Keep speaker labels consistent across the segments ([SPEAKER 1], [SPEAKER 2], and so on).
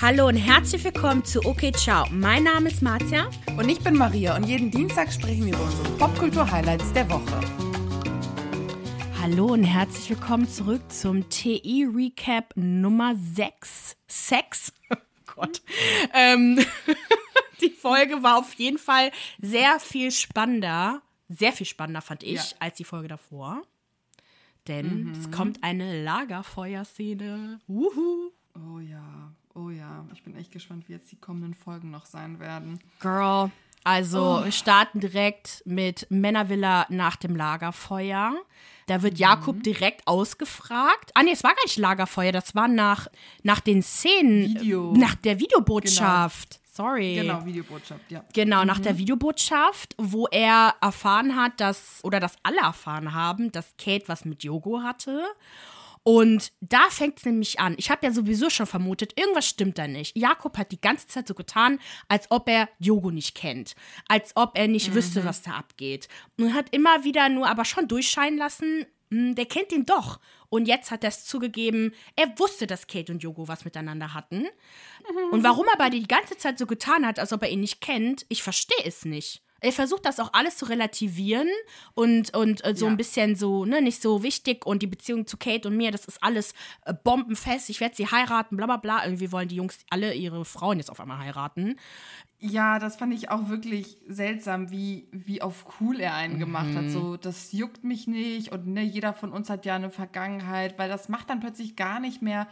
[SPEAKER 1] Hallo und herzlich willkommen zu Okay Ciao. Mein Name ist Marzia.
[SPEAKER 2] Und ich bin Maria und jeden Dienstag sprechen wir über unsere Popkultur-Highlights der Woche.
[SPEAKER 1] Hallo und herzlich willkommen zurück zum TI-Recap Nummer 6. Sex? Oh Gott. ähm, die Folge war auf jeden Fall sehr viel spannender. Sehr viel spannender fand ich
[SPEAKER 2] Ja.
[SPEAKER 1] als die Folge davor. Denn es kommt eine Lagerfeuerszene. Wuhu.
[SPEAKER 2] Oh ja, oh ja. Ich bin echt gespannt, wie jetzt die kommenden Folgen noch sein werden.
[SPEAKER 1] Girl. Also, wir starten direkt mit Männervilla nach dem Lagerfeuer. Da wird Jakob direkt ausgefragt. Ah, nee, es war gar nicht Lagerfeuer, das war nach, nach den Szenen.
[SPEAKER 2] Video.
[SPEAKER 1] Nach der Videobotschaft. Sorry.
[SPEAKER 2] Genau, Videobotschaft, ja.
[SPEAKER 1] Genau, nach der Videobotschaft, wo er erfahren hat, dass, oder dass alle erfahren haben, dass Kate was mit Yogo hatte. Und da fängt es nämlich an. Ich habe ja sowieso schon vermutet, irgendwas stimmt da nicht. Jakob hat die ganze Zeit so getan, als ob er Yogo nicht kennt. Als ob er nicht wüsste, was da abgeht. Und hat immer wieder nur aber schon durchscheinen lassen, hm, der kennt ihn doch. Und jetzt hat er es zugegeben, er wusste, dass Kate und Yogo was miteinander hatten. Und warum er aber die ganze Zeit so getan hat, als ob er ihn nicht kennt, ich verstehe es nicht. Er versucht das auch alles zu relativieren und, und äh, so
[SPEAKER 2] Ja.
[SPEAKER 1] ein bisschen so, ne, nicht so wichtig und die Beziehung zu Kate und mir, das ist alles äh, bombenfest, ich werde sie heiraten, bla bla bla. Irgendwie wollen die Jungs alle ihre Frauen jetzt auf einmal heiraten.
[SPEAKER 2] Ja, das fand ich auch wirklich seltsam, wie, wie auf cool er einen gemacht
[SPEAKER 1] Mhm.
[SPEAKER 2] hat. So, das juckt mich nicht und ne, jeder von uns hat ja eine Vergangenheit, weil das macht dann plötzlich gar nicht mehr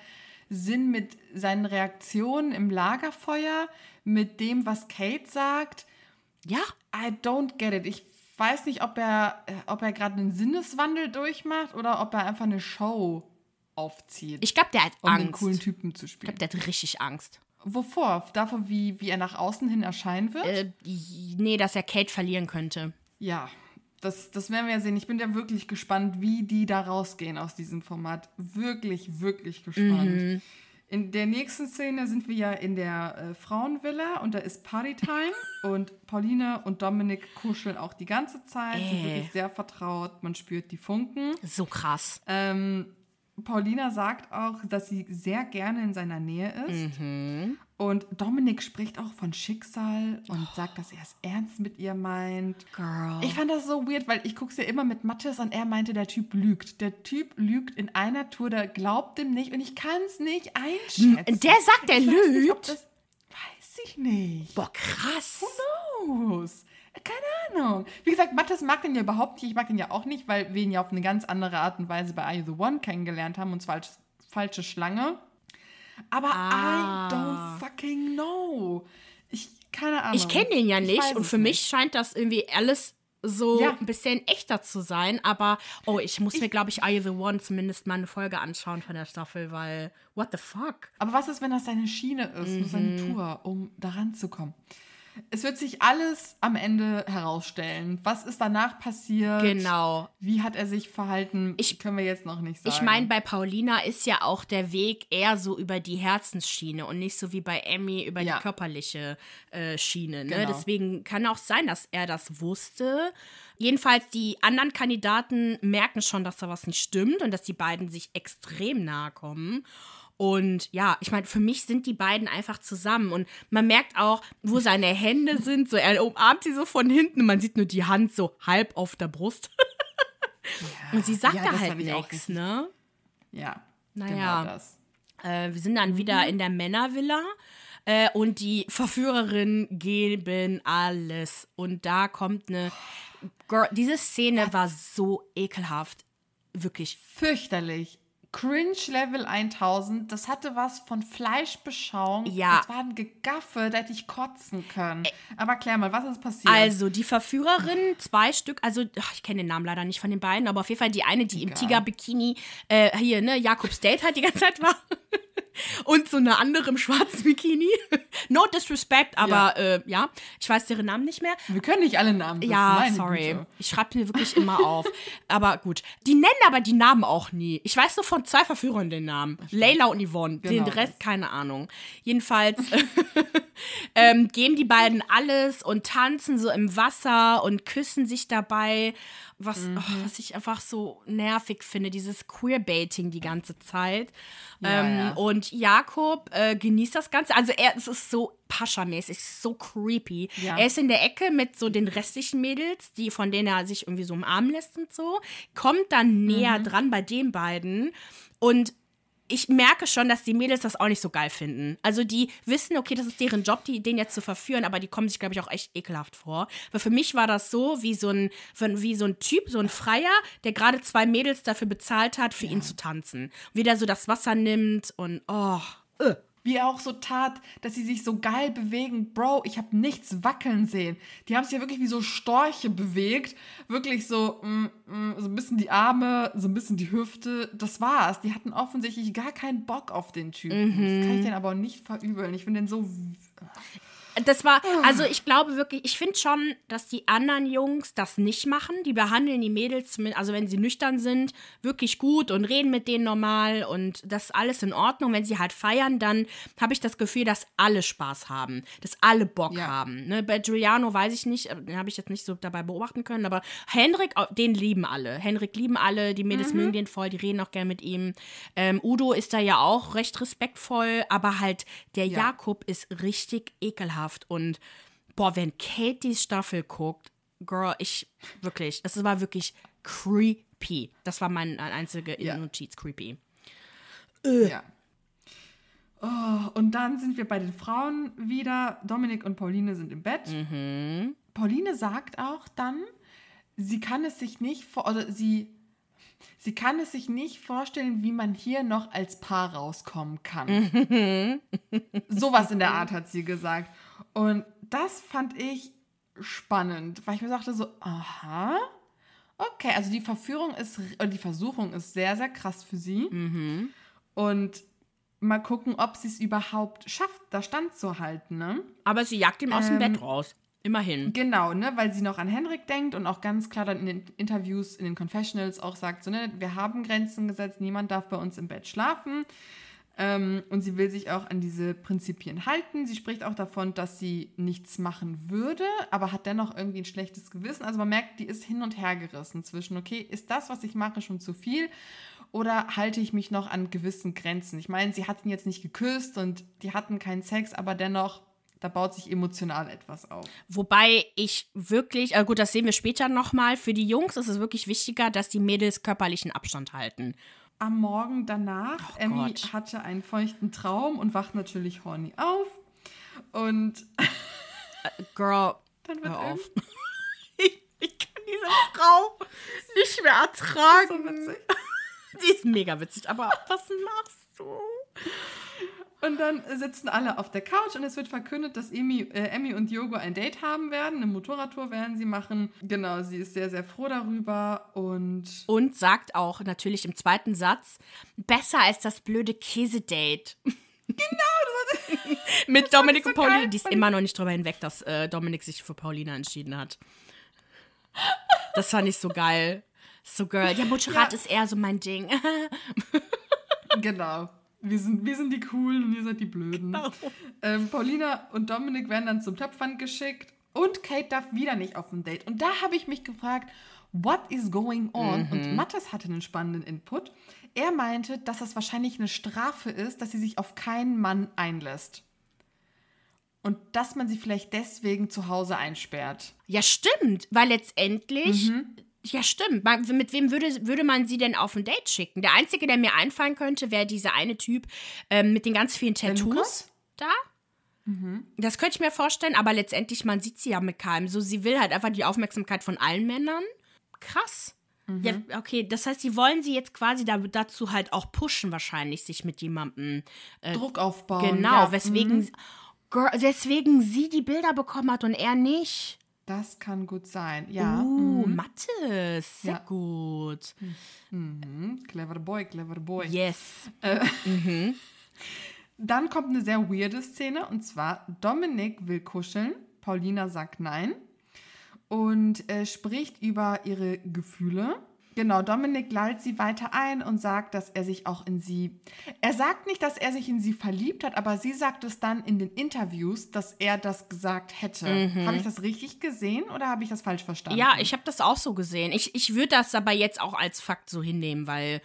[SPEAKER 2] Sinn mit seinen Reaktionen im Lagerfeuer, mit dem, was Kate sagt.
[SPEAKER 1] Ja,
[SPEAKER 2] I don't get it. Ich weiß nicht, ob er, äh, ob er gerade einen Sinneswandel durchmacht oder ob er einfach eine Show aufzieht,
[SPEAKER 1] ich glaube, der hat
[SPEAKER 2] um
[SPEAKER 1] Angst.
[SPEAKER 2] coolen Typen zu
[SPEAKER 1] ich
[SPEAKER 2] spielen.
[SPEAKER 1] glaube, der hat richtig Angst.
[SPEAKER 2] Wovor? Davor, wie, wie er nach außen hin erscheinen wird?
[SPEAKER 1] Äh, nee, dass er Kate verlieren könnte.
[SPEAKER 2] Ja, das, das werden wir ja sehen. Ich bin ja wirklich gespannt, wie die da rausgehen aus diesem Format. Wirklich, wirklich gespannt.
[SPEAKER 1] Mhm.
[SPEAKER 2] In der nächsten Szene sind wir ja in der äh, Frauenvilla und da ist Partytime und Pauline und Dominik kuscheln auch die ganze Zeit, sind
[SPEAKER 1] Äh.
[SPEAKER 2] wirklich sehr vertraut, man spürt die Funken.
[SPEAKER 1] So krass.
[SPEAKER 2] Ähm, Paulina sagt auch, dass sie sehr gerne in seiner Nähe ist.
[SPEAKER 1] Mhm.
[SPEAKER 2] Und Dominik spricht auch von Schicksal und sagt, dass er es ernst mit ihr meint.
[SPEAKER 1] Girl.
[SPEAKER 2] Ich fand das so weird, weil ich gucke ja immer mit Mathis und er meinte, der Typ lügt. Der Typ lügt in einer Tour, der glaubt ihm nicht und ich kann es nicht einschätzen.
[SPEAKER 1] Der sagt, er
[SPEAKER 2] ich weiß nicht,
[SPEAKER 1] lügt?
[SPEAKER 2] das, weiß ich nicht.
[SPEAKER 1] Boah, krass.
[SPEAKER 2] Los. Keine Ahnung. Wie gesagt, Mathis mag den ja überhaupt nicht. Ich mag den ja auch nicht, weil wir ihn ja auf eine ganz andere Art und Weise bei Are You the One kennengelernt haben und zwar als falsche Schlange. Aber
[SPEAKER 1] Ah.
[SPEAKER 2] I don't fucking know. Ich, keine Ahnung.
[SPEAKER 1] Ich kenne den ja
[SPEAKER 2] Ich
[SPEAKER 1] nicht und für mich
[SPEAKER 2] nicht.
[SPEAKER 1] scheint das irgendwie alles so
[SPEAKER 2] Ja.
[SPEAKER 1] ein bisschen echter zu sein. Aber, oh, ich muss mir, glaube ich, Are You the One zumindest mal eine Folge anschauen von der Staffel, weil, what the fuck?
[SPEAKER 2] Aber was ist, wenn das seine Schiene ist, nur seine
[SPEAKER 1] Mhm.
[SPEAKER 2] Tour, um daran zu kommen? Es wird sich alles am Ende herausstellen. Was ist danach passiert?
[SPEAKER 1] Genau.
[SPEAKER 2] Wie hat er sich verhalten?
[SPEAKER 1] Ich-
[SPEAKER 2] können wir jetzt noch nicht sagen.
[SPEAKER 1] Ich meine, bei Paulina ist ja auch der Weg eher so über die Herzensschiene und nicht so wie bei Emmy über
[SPEAKER 2] Ja.
[SPEAKER 1] die körperliche äh, Schiene. Ne?
[SPEAKER 2] Genau.
[SPEAKER 1] Deswegen kann auch sein, dass er das wusste. Jedenfalls, die anderen Kandidaten merken schon, dass da was nicht stimmt und dass die beiden sich extrem nahe kommen. Und ja, ich meine, für mich sind die beiden einfach zusammen. Und man merkt auch, wo seine Hände sind. So, er umarmt sie so von hinten man sieht nur die Hand so halb auf der Brust. und sie sagt
[SPEAKER 2] Ja,
[SPEAKER 1] da halt nichts, ne?
[SPEAKER 2] Ja,
[SPEAKER 1] Naja.
[SPEAKER 2] genau das.
[SPEAKER 1] Äh, wir sind dann wieder in der Männervilla äh, und die Verführerinnen geben alles. Und da kommt eine. Girl, diese Szene war so ekelhaft. Wirklich.
[SPEAKER 2] Fürchterlich. Cringe Level 1000, das hatte was von Fleischbeschauung.
[SPEAKER 1] Ja.
[SPEAKER 2] Das war ein Gegaffe, da hätte ich kotzen können. Aber klär mal, was ist passiert?
[SPEAKER 1] Also, die Verführerinnen, zwei Stück, also, ach, ich kenne den Namen leider nicht von den beiden, aber auf jeden Fall die eine, die im
[SPEAKER 2] Egal.
[SPEAKER 1] Tiger-Bikini äh, hier, ne, Jakobs Date halt die ganze Zeit war. Und so eine andere im schwarzen Bikini. no disrespect, aber ja. Äh, ja, ich weiß deren Namen nicht mehr.
[SPEAKER 2] wir können nicht alle Namen wissen.
[SPEAKER 1] Ja,
[SPEAKER 2] meine
[SPEAKER 1] sorry.
[SPEAKER 2] Güte.
[SPEAKER 1] Ich schreibe mir wirklich immer auf. Aber gut. Die nennen aber die Namen auch nie. Ich weiß nur von zwei Verführern den Namen. Leila und Yvonne. Den
[SPEAKER 2] Genau
[SPEAKER 1] Rest keine Ahnung. Jedenfalls ähm, geben die beiden alles und tanzen so im Wasser und küssen sich dabei. Was, mhm. oh, was ich einfach so nervig finde, dieses Queerbaiting die ganze Zeit. Ja, ähm, ja. Und Jakob äh, genießt das Ganze. Also er es ist so Pascha-mäßig, so creepy. Ja. Er ist in der Ecke mit so den restlichen Mädels, die von denen er sich irgendwie so umarmen lässt und so. Kommt dann näher mhm. dran bei den beiden und ich merke schon, dass die Mädels das auch nicht so geil finden. Also die wissen, okay, das ist deren Job, die, den jetzt zu verführen, aber die kommen sich, glaube ich, auch echt ekelhaft vor. Weil für mich war das so wie so ein, wie so ein Typ, so ein Freier, der gerade zwei Mädels dafür bezahlt hat, für ja. ihn zu tanzen. Wie der so das Wasser nimmt und oh. Uh.
[SPEAKER 2] Wie er auch so tat, dass sie sich so geil bewegen. Bro, ich habe nichts wackeln sehen. Die haben sich ja wirklich wie so Storche bewegt. Wirklich so, mm, mm, so ein bisschen die Arme, so ein bisschen die Hüfte. Das war's. Die hatten offensichtlich gar keinen Bock auf den Typen. Mhm. Das kann ich den aber auch nicht verübeln. Ich finde den so.
[SPEAKER 1] Das war, also ich glaube wirklich, ich finde schon, dass die anderen Jungs das nicht machen. Die behandeln die Mädels, also wenn sie nüchtern sind, wirklich gut und reden mit denen normal und das ist alles in Ordnung. Wenn sie halt feiern, dann habe ich das Gefühl, dass alle Spaß haben, dass alle Bock ja. haben. Ne? Bei Giuliano weiß ich nicht, den habe ich jetzt nicht so dabei beobachten können, aber Henrik, den lieben alle. Henrik lieben alle, die Mädels mhm. mögen den voll, die reden auch gerne mit ihm. Ähm, Udo ist da ja auch recht respektvoll, aber halt der ja. Jakob ist richtig ekelhaft ekelhaft. Und boah, wenn Kate die Staffel guckt, Girl, ich wirklich, es war wirklich creepy. Das war mein einziger ja. Notiz, creepy.
[SPEAKER 2] Äh. Ja. Oh, und dann sind wir bei den Frauen wieder. Dominik und Pauline sind im Bett. Mhm. Pauline sagt auch dann, sie kann es sich nicht vor, oder sie, sie kann es sich nicht vorstellen, wie man hier noch als Paar rauskommen kann. Sowas in der Art hat sie gesagt. Und das fand ich spannend, weil ich mir sagte so, aha, okay, also die Verführung ist, die Versuchung ist sehr, sehr krass für sie. Mhm. Und mal gucken, ob sie es überhaupt schafft, da standzuhalten, ne?
[SPEAKER 1] Aber sie jagt ihn aus ähm, dem Bett raus. Immerhin.
[SPEAKER 2] Genau, ne, weil sie noch an Henrik denkt und auch ganz klar dann in den Interviews, in den Confessionals auch sagt, so, ne, wir haben Grenzen gesetzt, niemand darf bei uns im Bett schlafen. Ähm, und sie will sich auch an diese Prinzipien halten. Sie spricht auch davon, dass sie nichts machen würde, aber hat dennoch irgendwie ein schlechtes Gewissen. Also man merkt, die ist hin und her gerissen zwischen, okay, ist das, was ich mache, schon zu viel? Oder halte ich mich noch an gewissen Grenzen? Ich meine, sie hatten jetzt nicht geküsst und die hatten keinen Sex, aber dennoch da baut sich emotional etwas auf.
[SPEAKER 1] Wobei ich wirklich, äh gut, das sehen wir später nochmal, für die Jungs ist es wirklich wichtiger, dass die Mädels körperlichen Abstand halten
[SPEAKER 2] am Morgen danach, oh Emmy Gott. hatte einen feuchten Traum und wacht natürlich horny auf. Und
[SPEAKER 1] äh, Girl, dann wird hör auf. ich, ich, kann diese Frau nicht mehr ertragen. Das ist so witzig. Die ist mega witzig, aber was machst du?
[SPEAKER 2] Und dann sitzen alle auf der Couch und es wird verkündet, dass Emmy, äh, Emmy und Yogo ein Date haben werden. Eine Motorradtour werden sie machen. Genau, sie ist sehr, sehr froh darüber und.
[SPEAKER 1] Und sagt auch natürlich im zweiten Satz: besser als das blöde Käsedate.
[SPEAKER 2] Genau,
[SPEAKER 1] mit Dominik so und Pauline. Die ist immer noch nicht drüber hinweg, dass äh, Dominik sich für Paulina entschieden hat. Das fand ich so geil. So, Girl. Ja, Motorrad ja. ist eher so mein Ding.
[SPEAKER 2] genau wir sind, wir sind die Coolen und ihr seid die Blöden. Genau. Ähm, Paulina und Dominik werden dann zum Töpfern geschickt und Kate darf wieder nicht auf ein Date. Und da habe ich mich gefragt, what is going on? Mhm. Und Mattes hatte einen spannenden Input. Er meinte, dass das wahrscheinlich eine Strafe ist, dass sie sich auf keinen Mann einlässt. Und dass man sie vielleicht deswegen zu Hause einsperrt.
[SPEAKER 1] Ja, stimmt, weil letztendlich mhm. Ja, stimmt. Mit wem würde, würde man sie denn auf ein Date schicken? Der einzige, der mir einfallen könnte, wäre dieser eine Typ ähm, mit den ganz vielen Tattoos da. Mhm. Das könnte ich mir vorstellen, aber letztendlich, man sieht sie ja mit keinem. So, sie will halt einfach die Aufmerksamkeit von allen Männern. Krass. Mhm. Ja, okay, das heißt, sie wollen sie jetzt quasi da, dazu halt auch pushen, wahrscheinlich, sich mit jemandem
[SPEAKER 2] äh, Druck aufbauen.
[SPEAKER 1] Genau, ja. weswegen, mhm. girl, weswegen sie die Bilder bekommen hat und er nicht.
[SPEAKER 2] Das kann gut sein, ja.
[SPEAKER 1] Uh, mhm. Mathis, sehr ja. gut.
[SPEAKER 2] Mhm. Clever Boy, clever Boy.
[SPEAKER 1] Yes.
[SPEAKER 2] Äh, mhm. Dann kommt eine sehr weirde Szene und zwar Dominik will kuscheln, Paulina sagt nein und äh, spricht über ihre Gefühle. Genau, Dominik lallt sie weiter ein und sagt, dass er sich auch in sie. Er sagt nicht, dass er sich in sie verliebt hat, aber sie sagt es dann in den Interviews, dass er das gesagt hätte.
[SPEAKER 1] Mhm.
[SPEAKER 2] Habe ich das richtig gesehen oder habe ich das falsch verstanden?
[SPEAKER 1] Ja, ich habe das auch so gesehen. Ich, ich würde das aber jetzt auch als Fakt so hinnehmen, weil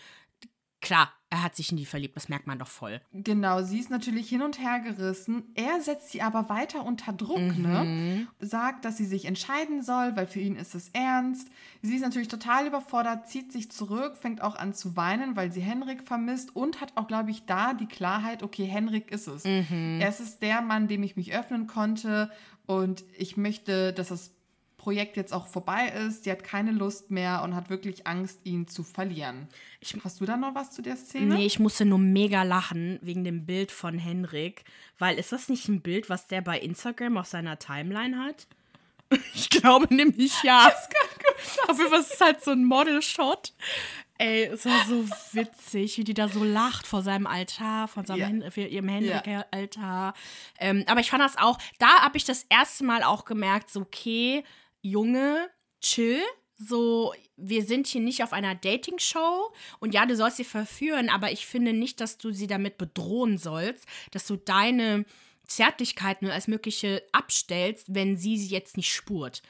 [SPEAKER 1] klar, er hat sich in die verliebt, das merkt man doch voll.
[SPEAKER 2] Genau, sie ist natürlich hin und her gerissen. Er setzt sie aber weiter unter Druck, ne? Sagt, dass sie sich entscheiden soll, weil für ihn ist es ernst. Sie ist natürlich total überfordert, zieht sich zurück, fängt auch an zu weinen, weil sie Henrik vermisst und hat auch, glaube ich, da die Klarheit, okay, Henrik ist es. Er ist der Mann, dem ich mich öffnen konnte und ich möchte, dass das Projekt jetzt auch vorbei ist. Sie hat keine Lust mehr und hat wirklich Angst, ihn zu verlieren. Hast du da noch was zu der Szene?
[SPEAKER 1] Nee, ich musste nur mega lachen wegen dem Bild von Henrik, weil ist das nicht ein Bild, was der bei Instagram auf seiner Timeline hat? Ich glaube nämlich ja. Auf jeden Fall ist es halt so ein Model-Shot. Ey, es war so witzig, wie die da so lacht vor seinem Altar, von seinem
[SPEAKER 2] Ja.
[SPEAKER 1] Hen ihrem Henrik-Altar. Ähm, aber ich fand das auch, da habe ich das erste Mal auch gemerkt, so, okay, Junge, chill. So, wir sind hier nicht auf einer Dating-Show und ja, du sollst sie verführen, aber ich finde nicht, dass du sie damit bedrohen sollst, dass du deine Zärtlichkeit nur als mögliche abstellst, wenn sie sie jetzt nicht spurt.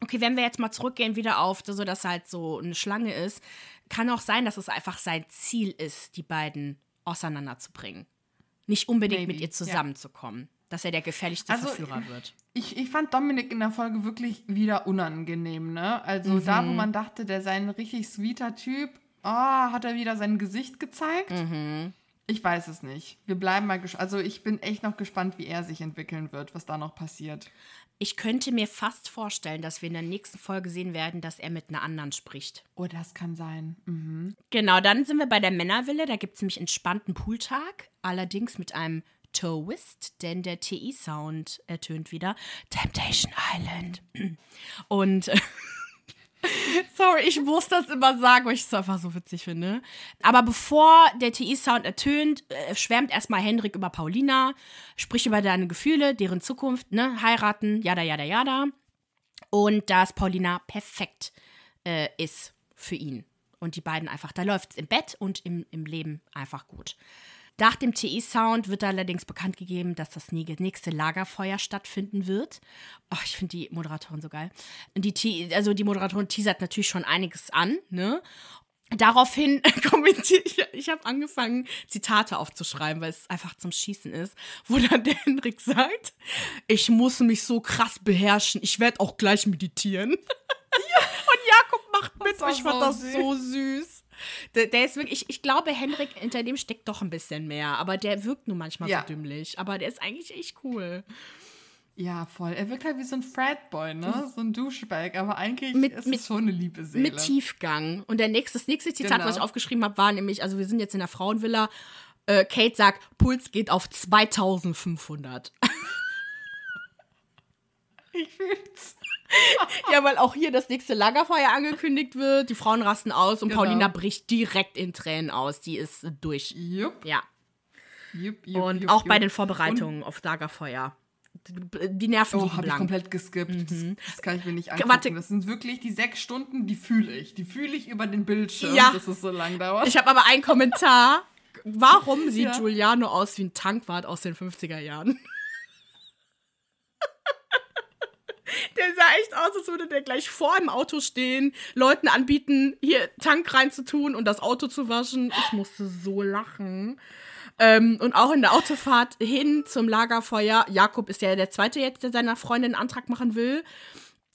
[SPEAKER 1] Okay, wenn wir jetzt mal zurückgehen wieder auf, so dass halt so eine Schlange ist, kann auch sein, dass es einfach sein Ziel ist, die beiden auseinanderzubringen. Nicht unbedingt
[SPEAKER 2] Maybe,
[SPEAKER 1] mit ihr
[SPEAKER 2] ja.
[SPEAKER 1] zusammenzukommen. Dass er der gefährlichste
[SPEAKER 2] Also,
[SPEAKER 1] Verführer wird.
[SPEAKER 2] Ich, ich fand Dominik in der Folge wirklich wieder unangenehm, ne? Also da,
[SPEAKER 1] Mhm.
[SPEAKER 2] wo man dachte, der sei ein richtig sweeter Typ, ah, hat er wieder sein Gesicht gezeigt.
[SPEAKER 1] Mhm.
[SPEAKER 2] Ich weiß es nicht. Wir bleiben mal gespannt. Also ich bin echt noch gespannt, wie er sich entwickeln wird, was da noch passiert.
[SPEAKER 1] Ich könnte mir fast vorstellen, dass wir in der nächsten Folge sehen werden, dass er mit einer anderen spricht.
[SPEAKER 2] Oh, das kann sein. Mhm.
[SPEAKER 1] Genau, dann sind wir bei der Männerville. Da gibt es nämlich entspannten Pooltag. Allerdings mit einem Twist, denn der TI-Sound ertönt wieder. Temptation Island. Und. Sorry, ich muss das immer sagen, weil ich es einfach so witzig finde. Aber bevor der TI-Sound ertönt, äh, schwärmt erstmal Hendrik über Paulina, spricht über deine Gefühle, deren Zukunft, ne, heiraten, jada, jada, jada. Und dass Paulina perfekt äh, ist für ihn. Und die beiden einfach, da läuft es im Bett und im, im Leben einfach gut. Nach dem TI-Sound wird allerdings bekannt gegeben, dass das nächste Lagerfeuer stattfinden wird. Oh, ich finde die Moderatorin so geil. Die, Te- also die Moderatorin teasert natürlich schon einiges an, ne? Daraufhin kommentiere ich, ich habe angefangen, Zitate aufzuschreiben, weil es einfach zum Schießen ist, wo dann der Henrik sagt, ich muss mich so krass beherrschen, ich werde auch gleich meditieren. Und Jakob macht mit, ich fand das so süß. Der, der ist wirklich, ich, ich glaube, Henrik, hinter dem steckt doch ein bisschen mehr, aber der wirkt nur manchmal
[SPEAKER 2] Ja.
[SPEAKER 1] so dümmlich. Aber der ist eigentlich echt cool.
[SPEAKER 2] Ja, voll. Er wirkt halt wie so ein Fratboy, ne? So ein Douchebag. Aber eigentlich
[SPEAKER 1] Mit-
[SPEAKER 2] ist
[SPEAKER 1] mit-
[SPEAKER 2] es schon eine liebe Seele.
[SPEAKER 1] Mit Tiefgang. Und der nächste, das nächste Zitat,
[SPEAKER 2] Genau.
[SPEAKER 1] was ich aufgeschrieben habe, war nämlich, also wir sind jetzt in der Frauenvilla. Äh, Kate sagt, Puls geht auf 2500.
[SPEAKER 2] ich fühl's.
[SPEAKER 1] ja, weil auch hier das nächste Lagerfeuer angekündigt wird. Die Frauen rasten aus und
[SPEAKER 2] Genau.
[SPEAKER 1] Paulina bricht direkt in Tränen aus. Die ist durch.
[SPEAKER 2] Jupp,
[SPEAKER 1] Ja.
[SPEAKER 2] jupp, jupp.
[SPEAKER 1] Und
[SPEAKER 2] jupp,
[SPEAKER 1] auch bei den Vorbereitungen auf Lagerfeuer. Die Nerven
[SPEAKER 2] Oh, habe ich komplett geskippt. Das, das kann ich mir nicht angucken.
[SPEAKER 1] Warte.
[SPEAKER 2] Das sind wirklich die sechs Stunden, die fühle ich. Die fühle ich über den Bildschirm,
[SPEAKER 1] Ja.
[SPEAKER 2] dass es so lang dauert.
[SPEAKER 1] Ich habe aber einen Kommentar. Warum sieht
[SPEAKER 2] Ja.
[SPEAKER 1] Giuliano aus wie ein Tankwart aus den 50er Jahren? Der sah echt aus, als würde der gleich vor dem Auto stehen, Leuten anbieten, hier Tank reinzutun und das Auto zu waschen. Ich musste so lachen. Ähm, und auch in der Autofahrt hin zum Lagerfeuer. Jakob ist ja der Zweite jetzt, der seiner Freundin einen Antrag machen will.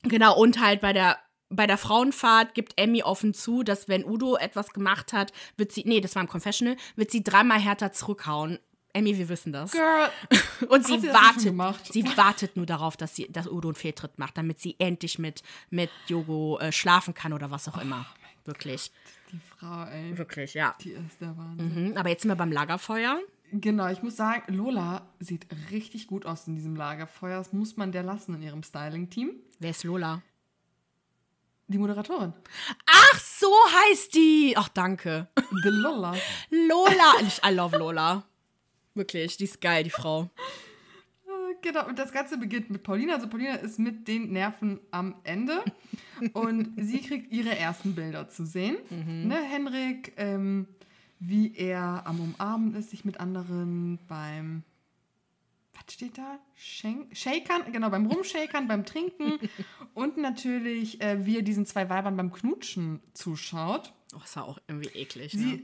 [SPEAKER 1] Genau, und halt bei der, bei der Frauenfahrt gibt Emmy offen zu, dass wenn Udo etwas gemacht hat, wird sie, nee, das war im Confessional, wird sie dreimal härter zurückhauen. Emmy, wir wissen das.
[SPEAKER 2] Girl,
[SPEAKER 1] Und sie wartet, sie wartet nur darauf, dass, sie, dass Udo einen Fehltritt macht, damit sie endlich mit, mit Yogo äh, schlafen kann oder was auch immer. Wirklich,
[SPEAKER 2] die Frau, ey.
[SPEAKER 1] wirklich, ja.
[SPEAKER 2] Die ist der Wahnsinn.
[SPEAKER 1] Mhm, aber jetzt sind wir beim Lagerfeuer.
[SPEAKER 2] Genau, ich muss sagen, Lola sieht richtig gut aus in diesem Lagerfeuer. Das muss man der lassen in ihrem Styling-Team.
[SPEAKER 1] Wer ist Lola?
[SPEAKER 2] Die Moderatorin.
[SPEAKER 1] Ach, so heißt die. Ach, danke.
[SPEAKER 2] The Lola.
[SPEAKER 1] Lola. Ich, I love Lola. Wirklich, die ist geil, die Frau.
[SPEAKER 2] Ah, genau, und das Ganze beginnt mit Paulina. Also Paulina ist mit den Nerven am Ende. und sie kriegt ihre ersten Bilder zu sehen.
[SPEAKER 1] Mhm.
[SPEAKER 2] Ne, Henrik, ähm, wie er am Umarmen ist, sich mit anderen beim was steht da? Shakern, genau, beim Rumshakern, beim Trinken und natürlich, äh, wie er diesen zwei Weibern beim Knutschen zuschaut.
[SPEAKER 1] Oh, das war auch irgendwie eklig, ne?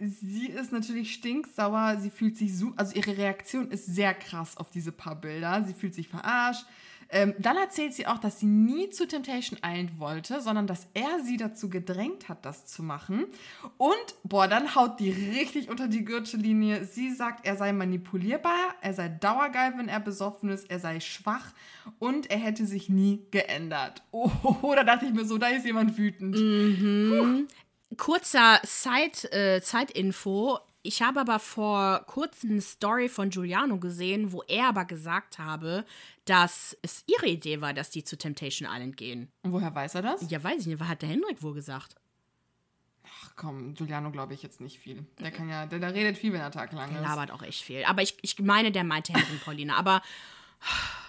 [SPEAKER 2] Sie, ist natürlich stinksauer, sie fühlt sich so, also ihre Reaktion ist sehr krass auf diese paar Bilder. Sie fühlt sich verarscht. Ähm, dann erzählt sie auch, dass sie nie zu Temptation Island wollte, sondern dass er sie dazu gedrängt hat, das zu machen. Und, boah, dann haut die richtig unter die Gürtellinie. Sie sagt, er sei manipulierbar, er sei dauergeil, wenn er besoffen ist, er sei schwach und er hätte sich nie geändert. Oh, da dachte ich mir so, da ist jemand wütend.
[SPEAKER 1] Kurzer Side, äh, Zeitinfo. Ich habe aber vor kurzem eine Story von Giuliano gesehen, wo er aber gesagt habe, dass es ihre Idee war, dass die zu Temptation Island gehen.
[SPEAKER 2] Und woher weiß er das?
[SPEAKER 1] Ja, weiß ich nicht, was hat der Hendrik wohl gesagt?
[SPEAKER 2] Ach komm, Giuliano glaube ich jetzt nicht viel. Der kann ja, der, der redet viel, wenn der Tag lang
[SPEAKER 1] Der
[SPEAKER 2] ist.
[SPEAKER 1] labert auch echt viel. Aber ich, ich meine, der meinte Hendrik und Paulina. Aber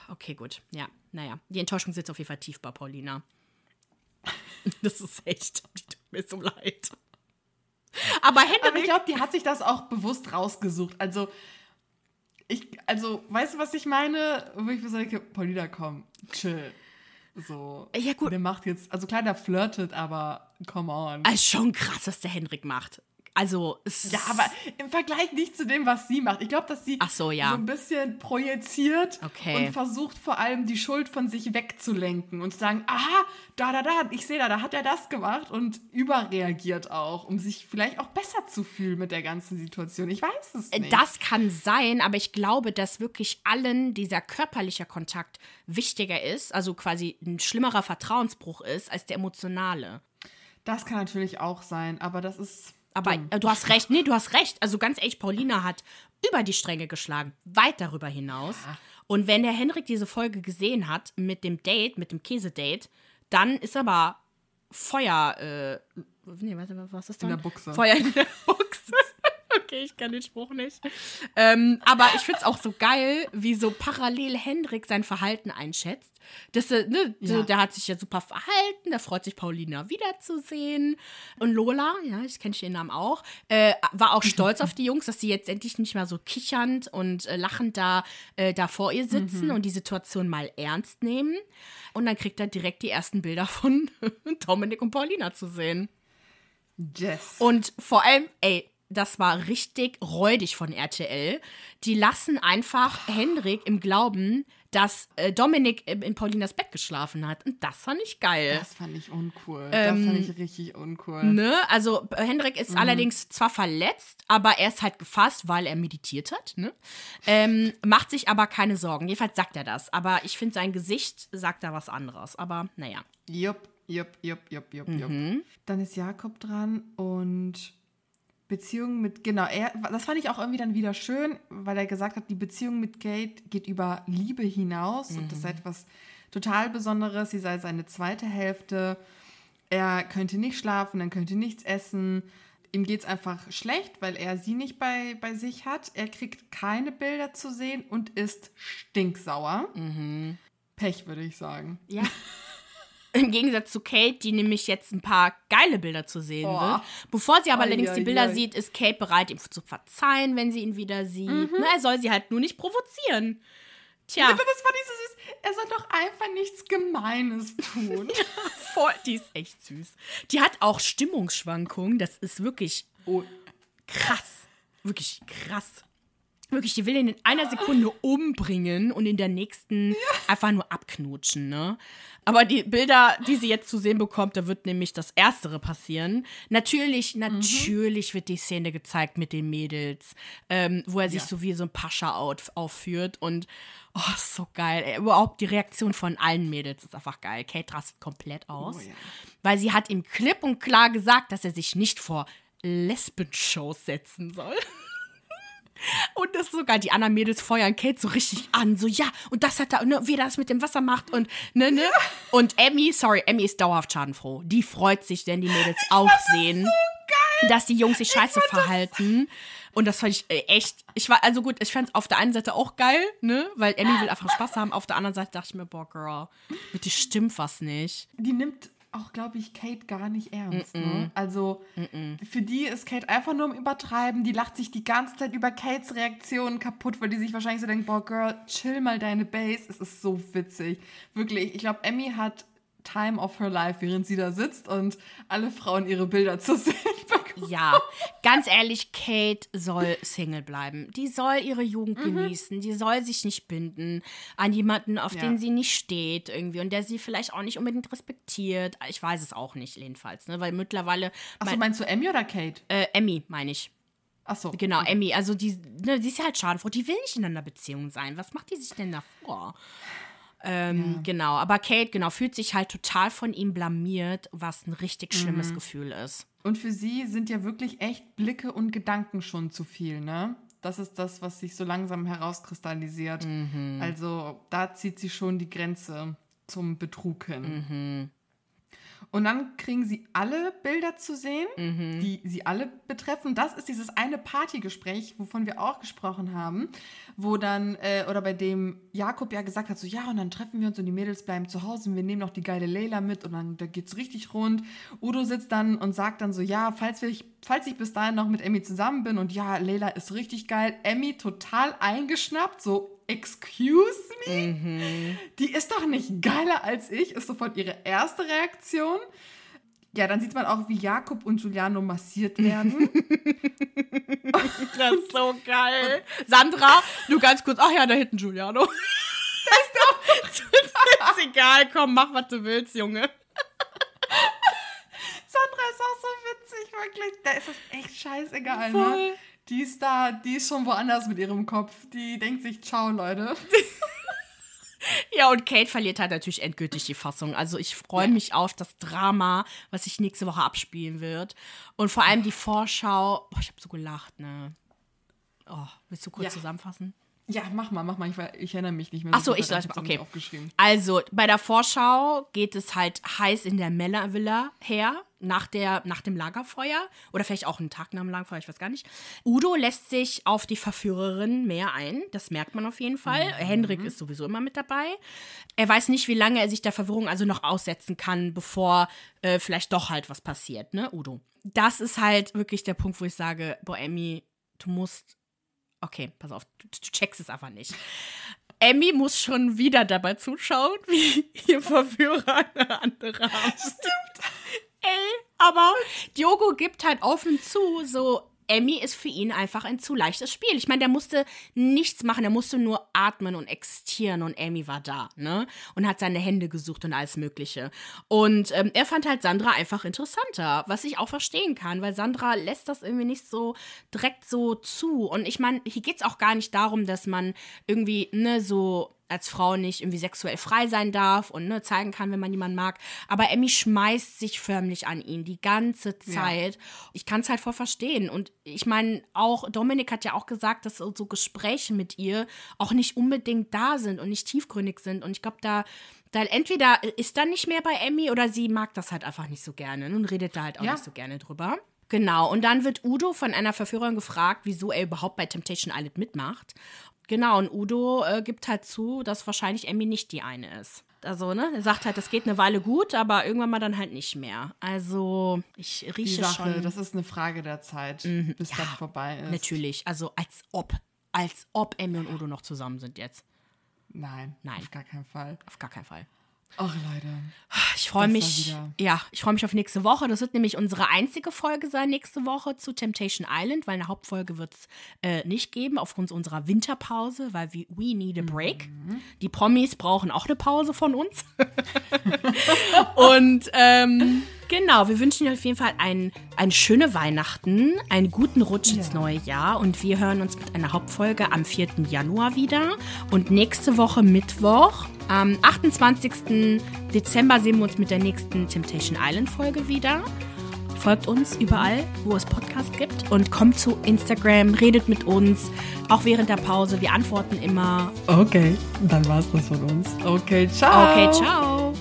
[SPEAKER 1] okay, gut. Ja, naja. Die Enttäuschung sitzt auf jeden Fall tief bei Paulina. Das ist echt, mir so leid. Aber
[SPEAKER 2] Aber ich glaube, die hat sich das auch bewusst rausgesucht. Also, ich, also, weißt du, was ich meine? Wo ich mir so denke, Paulina, komm, chill. So.
[SPEAKER 1] Ja, gut.
[SPEAKER 2] Der macht jetzt, also klar, der flirtet, aber come on.
[SPEAKER 1] ist schon krass, was der Hendrik macht. Also, es
[SPEAKER 2] Ja, aber im Vergleich nicht zu dem, was sie macht. Ich glaube, dass sie
[SPEAKER 1] Ach so, ja.
[SPEAKER 2] so ein bisschen projiziert
[SPEAKER 1] Okay.
[SPEAKER 2] und versucht vor allem die Schuld von sich wegzulenken und zu sagen, aha, da, da, da, ich sehe da, da hat er das gemacht und überreagiert auch, um sich vielleicht auch besser zu fühlen mit der ganzen Situation. Ich weiß es nicht.
[SPEAKER 1] Das kann sein, aber ich glaube, dass wirklich allen dieser körperliche Kontakt wichtiger ist, also quasi ein schlimmerer Vertrauensbruch ist als der emotionale.
[SPEAKER 2] Das kann natürlich auch sein, aber das ist.
[SPEAKER 1] Aber äh, du hast recht, nee, du hast recht. Also ganz ehrlich, Paulina hat über die Stränge geschlagen, weit darüber hinaus. Und wenn der Henrik diese Folge gesehen hat mit dem Date, mit dem Käsedate, dann ist aber Feuer, äh, nee, warte, was ist das
[SPEAKER 2] In der Buchse.
[SPEAKER 1] Feuer in der Buchse. Okay, ich kann den Spruch nicht. Ähm, aber ich finde es auch so geil, wie so parallel Hendrik sein Verhalten einschätzt. Das, äh, ne,
[SPEAKER 2] Ja.
[SPEAKER 1] der hat sich ja super verhalten, da freut sich Paulina wiederzusehen. Und Lola, ja, ich kenne den Namen auch, äh, war auch stolz auf die Jungs, dass sie jetzt endlich nicht mehr so kichernd und äh, lachend da, äh, da vor ihr sitzen und die Situation mal ernst nehmen. Und dann kriegt er direkt die ersten Bilder von Dominik und Paulina zu sehen.
[SPEAKER 2] Yes.
[SPEAKER 1] Und vor allem, ey, das war richtig räudig von RTL. Die lassen einfach Hendrik im Glauben, dass äh, Dominik in in Paulinas Bett geschlafen hat. Und das fand ich geil.
[SPEAKER 2] das fand ich uncool. das fand ich richtig uncool.
[SPEAKER 1] Ne? Also äh, Hendrik ist allerdings zwar verletzt, aber er ist halt gefasst, weil er meditiert hat. Ne? Ähm, macht sich aber keine Sorgen. Jedenfalls sagt er das. Aber ich finde, sein Gesicht sagt da was anderes. Aber naja.
[SPEAKER 2] Jupp, jupp, jupp, jupp, jupp, jupp.
[SPEAKER 1] Mhm.
[SPEAKER 2] Dann ist Jakob dran und Beziehung mit, genau, er, das fand ich auch irgendwie dann wieder schön, weil er gesagt hat, die Beziehung mit Kate geht über Liebe hinaus und das sei etwas total Besonderes. Sie sei seine zweite Hälfte. Er könnte nicht schlafen, dann könnte nichts essen. Ihm geht es einfach schlecht, weil er sie nicht bei, bei sich hat. Er kriegt keine Bilder zu sehen und ist stinksauer. Pech, würde ich sagen.
[SPEAKER 1] Ja. Im Gegensatz zu Kate, die nämlich jetzt ein paar geile Bilder zu sehen
[SPEAKER 2] Oh.
[SPEAKER 1] wird. Bevor sie aber
[SPEAKER 2] Oi,
[SPEAKER 1] allerdings die
[SPEAKER 2] oi,
[SPEAKER 1] Bilder sieht, ist Kate bereit, ihm zu verzeihen, wenn sie ihn wieder sieht. Na, er soll sie halt nur nicht provozieren. Tja,
[SPEAKER 2] Aber das fand ich so süß. Er soll doch einfach nichts Gemeines tun.
[SPEAKER 1] voll, die ist echt süß. Die hat auch Stimmungsschwankungen. Das ist wirklich
[SPEAKER 2] oh,
[SPEAKER 1] krass. Wirklich krass. Wirklich, die will ihn in einer Sekunde umbringen und in der nächsten einfach nur abknutschen, ne? Aber die Bilder, die sie jetzt zu sehen bekommt, da wird nämlich das Erstere passieren. Natürlich, natürlich wird die Szene gezeigt mit den Mädels, ähm, wo er sich
[SPEAKER 2] Ja.
[SPEAKER 1] so wie so ein Pascha auf, aufführt und oh, so geil. Ey, überhaupt die Reaktion von allen Mädels ist einfach geil. Kate rastet komplett aus,
[SPEAKER 2] ja.
[SPEAKER 1] weil sie hat ihm klipp und klar gesagt, dass er sich nicht vor Lesben-Shows setzen soll. Und das sogar, die anderen Mädels feuern Kate so richtig an. So, ja, und das hat er, ne, wie er das mit dem Wasser macht und, ne, ne. Und Emmy, sorry, Emmy ist dauerhaft schadenfroh. Die freut sich, wenn die Mädels auch sehen.
[SPEAKER 2] geil.
[SPEAKER 1] dass die Jungs sich scheiße verhalten. Und das fand ich äh, echt, ich war, also gut, ich fand es auf der einen Seite auch geil, ne, weil Emmy will einfach Spaß haben. Auf der anderen Seite dachte ich mir, boah, Girl, mit dir stimmt was nicht.
[SPEAKER 2] Die nimmt auch, glaube ich, Kate gar nicht ernst. Mm -mm. Ne? Also mm für die ist Kate einfach nur im Übertreiben. Die lacht sich die ganze Zeit über Kates Reaktionen kaputt, weil die sich wahrscheinlich so denkt, boah, Girl, chill mal deine Base. Es ist so witzig. Wirklich, ich glaube, Emmy hat Time of her life, während sie da sitzt und alle Frauen ihre Bilder zu sehen.
[SPEAKER 1] Ja, ganz ehrlich, Kate soll Single bleiben. Die soll ihre Jugend mhm. genießen. Die soll sich nicht binden an jemanden, auf ja. den sie nicht steht irgendwie und der sie vielleicht auch nicht unbedingt respektiert. Ich weiß es auch nicht, jedenfalls, ne? weil mittlerweile.
[SPEAKER 2] Achso, meinst du Emmy oder Kate?
[SPEAKER 1] Äh, Emmy, meine ich.
[SPEAKER 2] Ach so.
[SPEAKER 1] Genau, okay. Emmy. Also die, ne, die ist ja halt schade vor. Die will nicht in einer Beziehung sein. Was macht die sich denn davor? Ähm, ja. Genau, aber Kate, genau, fühlt sich halt total von ihm blamiert, was ein richtig schlimmes mhm. Gefühl ist.
[SPEAKER 2] Und für sie sind ja wirklich echt Blicke und Gedanken schon zu viel, ne? Das ist das, was sich so langsam herauskristallisiert. Mhm. Also da zieht sie schon die Grenze zum Betrug hin. Mhm. Und dann kriegen sie alle Bilder zu sehen, mhm. die sie alle betreffen. Das ist dieses eine Partygespräch, wovon wir auch gesprochen haben, wo dann, äh, oder bei dem Jakob ja gesagt hat, so ja, und dann treffen wir uns und die Mädels bleiben zu Hause und wir nehmen noch die geile Leila mit und dann da geht's richtig rund. Udo sitzt dann und sagt dann so, ja, falls, wir, falls ich bis dahin noch mit Emmy zusammen bin und ja, Leila ist richtig geil. Emmy total eingeschnappt, so excuse me? Mhm. Die ist doch nicht geiler als ich, ist sofort ihre erste Reaktion. Ja, dann sieht man auch, wie Jakob und Giuliano massiert werden.
[SPEAKER 1] das ist so geil. Sandra, du ganz kurz, ach ja, da hinten Giuliano. Das ist doch. ist egal, komm, mach, was du willst, Junge.
[SPEAKER 2] Sandra ist auch so witzig, wirklich. Da ist das echt scheißegal, ne? Voll. ne? Die ist da, die ist schon woanders mit ihrem Kopf. Die denkt sich, ciao, Leute.
[SPEAKER 1] ja, und Kate verliert halt natürlich endgültig die Fassung. Also ich freue ja. mich auf das Drama, was sich nächste Woche abspielen wird. Und vor allem die Vorschau. Boah, ich habe so gelacht, ne? Oh, willst du kurz ja. zusammenfassen?
[SPEAKER 2] Ja, mach mal, mach mal. Ich, ich erinnere mich nicht mehr.
[SPEAKER 1] Ach so, ich soll okay. Also, bei der Vorschau geht es halt heiß in der Mella Villa her, nach, der, nach dem Lagerfeuer. Oder vielleicht auch einen Tag nach dem Lagerfeuer, ich weiß gar nicht. Udo lässt sich auf die Verführerin mehr ein. Das merkt man auf jeden Fall. Mhm. Henrik ist sowieso immer mit dabei. Er weiß nicht, wie lange er sich der Verwirrung also noch aussetzen kann, bevor äh, vielleicht doch halt was passiert, ne, Udo? Das ist halt wirklich der Punkt, wo ich sage, boah, Emmy, du musst Okay, pass auf, du, du checkst es einfach nicht. Emmy muss schon wieder dabei zuschauen, wie ihr Verführer eine andere haben. Stimmt. Ey, aber Diogo gibt halt offen zu, so, Emmy ist für ihn einfach ein zu leichtes Spiel. Ich meine, der musste nichts machen, er musste nur atmen und existieren und Emmy war da, ne? Und hat seine Hände gesucht und alles Mögliche. Und ähm, er fand halt Sandra einfach interessanter, was ich auch verstehen kann, weil Sandra lässt das irgendwie nicht so direkt so zu. Und ich meine, hier geht es auch gar nicht darum, dass man irgendwie, ne, so als Frau nicht irgendwie sexuell frei sein darf und ne, zeigen kann, wenn man jemanden mag. Aber Emmy schmeißt sich förmlich an ihn die ganze Zeit. Ja. Ich kann es halt voll verstehen. Und ich meine, auch Dominik hat ja auch gesagt, dass so, Gespräche mit ihr auch nicht unbedingt da sind und nicht tiefgründig sind. Und ich glaube, da, da entweder ist da nicht mehr bei Emmy oder sie mag das halt einfach nicht so gerne und redet da halt auch ja. nicht so gerne drüber. Genau, und dann wird Udo von einer Verführerin gefragt, wieso er überhaupt bei Temptation Island mitmacht. Genau, und Udo äh, gibt halt zu, dass wahrscheinlich Emmy nicht die eine ist. Also, ne, er sagt halt, das geht eine Weile gut, aber irgendwann mal dann halt nicht mehr. Also, ich rieche die Sache, schon.
[SPEAKER 2] Das ist eine Frage der Zeit, mhm, bis ja, das vorbei ist.
[SPEAKER 1] Natürlich, also als ob, als ob Emmy und Udo noch zusammen sind jetzt.
[SPEAKER 2] Nein, Nein. Auf gar keinen Fall.
[SPEAKER 1] Auf gar keinen Fall.
[SPEAKER 2] Ach, Leute.
[SPEAKER 1] Ich freue mich. Ja, ich freue mich auf nächste Woche. Das wird nämlich unsere einzige Folge sein nächste Woche zu Temptation Island, weil eine Hauptfolge wird es äh, nicht geben aufgrund unserer Winterpause, weil wir we need a break. Mhm. Die Promis brauchen auch eine Pause von uns. Und ähm, genau, wir wünschen euch auf jeden Fall ein, ein schöne Weihnachten, einen guten Rutsch ja. ins neue Jahr und wir hören uns mit einer Hauptfolge am 4. Januar wieder. Und nächste Woche Mittwoch am 28. Dezember sehen wir uns mit der nächsten Temptation Island Folge wieder. Folgt uns überall, wo es Podcasts gibt und kommt zu Instagram, redet mit uns, auch während der Pause. Wir antworten immer.
[SPEAKER 2] Okay, dann war es das von uns. Okay, ciao.
[SPEAKER 1] Okay, ciao.